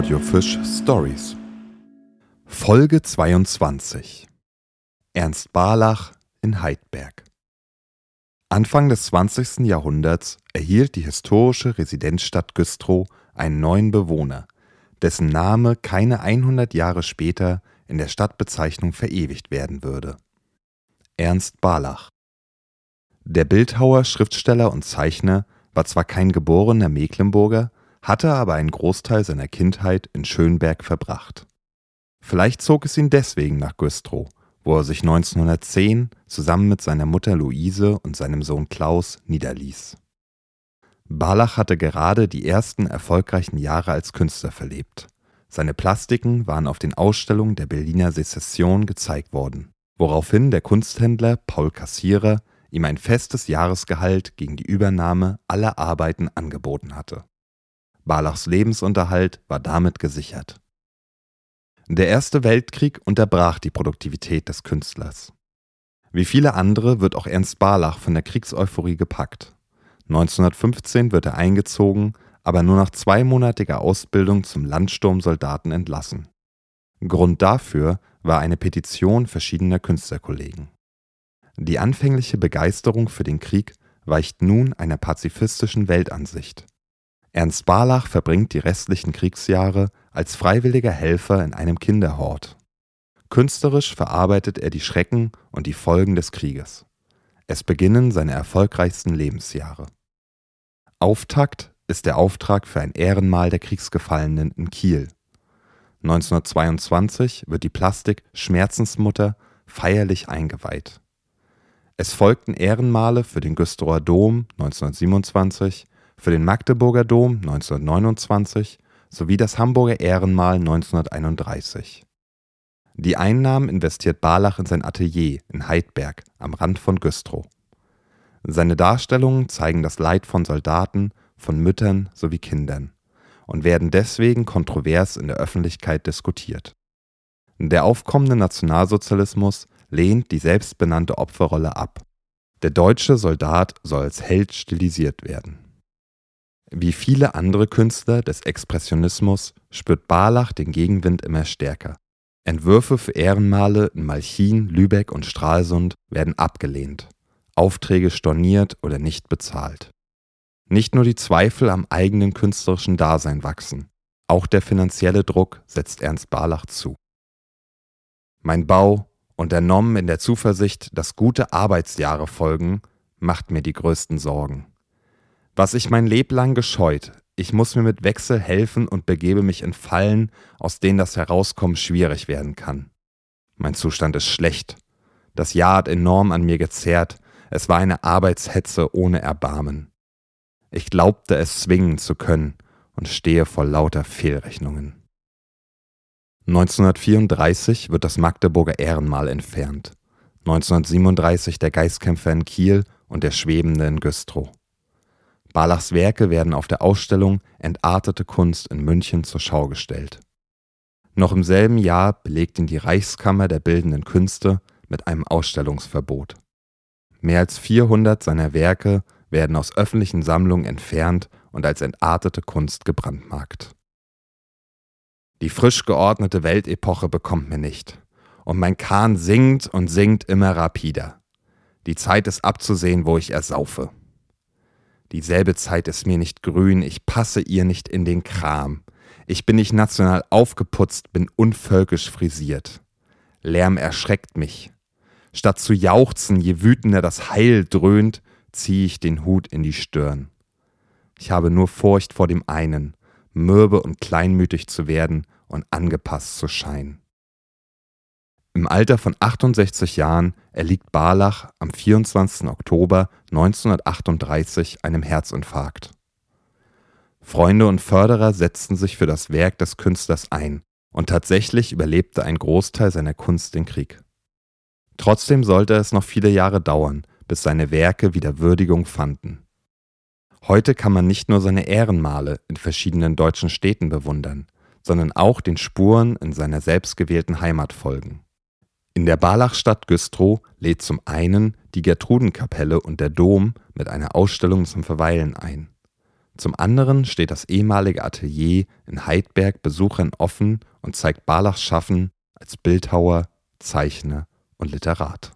Audiofisch Stories. Folge 22 Ernst Barlach in Heidberg. Anfang des 20. Jahrhunderts erhielt die historische Residenzstadt Güstrow einen neuen Bewohner, dessen Name keine 100 Jahre später in der Stadtbezeichnung verewigt werden würde. Ernst Barlach. Der Bildhauer, Schriftsteller und Zeichner war zwar kein geborener Mecklenburger, hatte aber einen Großteil seiner Kindheit in Schönberg verbracht. Vielleicht zog es ihn deswegen nach Güstrow, wo er sich 1910 zusammen mit seiner Mutter Luise und seinem Sohn Klaus niederließ. Barlach hatte gerade die ersten erfolgreichen Jahre als Künstler verlebt. Seine Plastiken waren auf den Ausstellungen der Berliner Sezession gezeigt worden, woraufhin der Kunsthändler Paul Kassierer ihm ein festes Jahresgehalt gegen die Übernahme aller Arbeiten angeboten hatte. Barlachs Lebensunterhalt war damit gesichert. Der Erste Weltkrieg unterbrach die Produktivität des Künstlers. Wie viele andere wird auch Ernst Barlach von der Kriegseuphorie gepackt. 1915 wird er eingezogen, aber nur nach zweimonatiger Ausbildung zum Landsturmsoldaten entlassen. Grund dafür war eine Petition verschiedener Künstlerkollegen. Die anfängliche Begeisterung für den Krieg weicht nun einer pazifistischen Weltansicht. Ernst Barlach verbringt die restlichen Kriegsjahre als freiwilliger Helfer in einem Kinderhort. Künstlerisch verarbeitet er die Schrecken und die Folgen des Krieges. Es beginnen seine erfolgreichsten Lebensjahre. Auftakt ist der Auftrag für ein Ehrenmal der Kriegsgefallenen in Kiel. 1922 wird die Plastik Schmerzensmutter feierlich eingeweiht. Es folgten Ehrenmale für den Güstrower Dom 1927, für den Magdeburger Dom 1929 sowie das Hamburger Ehrenmal 1931. Die Einnahmen investiert Barlach in sein Atelier in Heidberg am Rand von Güstrow. Seine Darstellungen zeigen das Leid von Soldaten, von Müttern sowie Kindern und werden deswegen kontrovers in der Öffentlichkeit diskutiert. Der aufkommende Nationalsozialismus lehnt die selbstbenannte Opferrolle ab. Der deutsche Soldat soll als Held stilisiert werden. Wie viele andere Künstler des Expressionismus spürt Barlach den Gegenwind immer stärker. Entwürfe für Ehrenmale in Malchin, Lübeck und Stralsund werden abgelehnt, Aufträge storniert oder nicht bezahlt. Nicht nur die Zweifel am eigenen künstlerischen Dasein wachsen, auch der finanzielle Druck setzt Ernst Barlach zu. Mein Bau, unternommen in der Zuversicht, dass gute Arbeitsjahre folgen, macht mir die größten Sorgen. Was ich mein Leblang gescheut, ich muss mir mit Wechsel helfen und begebe mich in Fallen, aus denen das Herauskommen schwierig werden kann. Mein Zustand ist schlecht. Das Jahr hat enorm an mir gezerrt, es war eine Arbeitshetze ohne Erbarmen. Ich glaubte es zwingen zu können und stehe vor lauter Fehlrechnungen. 1934 wird das Magdeburger Ehrenmal entfernt, 1937 der Geistkämpfer in Kiel und der Schwebende in Güstrow. Barlachs Werke werden auf der Ausstellung Entartete Kunst in München zur Schau gestellt. Noch im selben Jahr belegt ihn die Reichskammer der Bildenden Künste mit einem Ausstellungsverbot. Mehr als 400 seiner Werke werden aus öffentlichen Sammlungen entfernt und als entartete Kunst gebrandmarkt. Die frisch geordnete Weltepoche bekommt mir nicht. Und mein Kahn singt und singt immer rapider. Die Zeit ist abzusehen, wo ich ersaufe. Dieselbe Zeit ist mir nicht grün, ich passe ihr nicht in den Kram. Ich bin nicht national aufgeputzt, bin unvölkisch frisiert. Lärm erschreckt mich. Statt zu jauchzen, je wütender das Heil dröhnt, ziehe ich den Hut in die Stirn. Ich habe nur Furcht vor dem einen, mürbe und kleinmütig zu werden und angepasst zu scheinen. Im Alter von 68 Jahren erliegt Barlach am 24. Oktober 1938 einem Herzinfarkt. Freunde und Förderer setzten sich für das Werk des Künstlers ein, und tatsächlich überlebte ein Großteil seiner Kunst den Krieg. Trotzdem sollte es noch viele Jahre dauern, bis seine Werke wieder Würdigung fanden. Heute kann man nicht nur seine Ehrenmale in verschiedenen deutschen Städten bewundern, sondern auch den Spuren in seiner selbstgewählten Heimat folgen. In der Barlachstadt Güstrow lädt zum einen die Gertrudenkapelle und der Dom mit einer Ausstellung zum Verweilen ein. Zum anderen steht das ehemalige Atelier in Heidberg Besuchern offen und zeigt Barlachs Schaffen als Bildhauer, Zeichner und Literat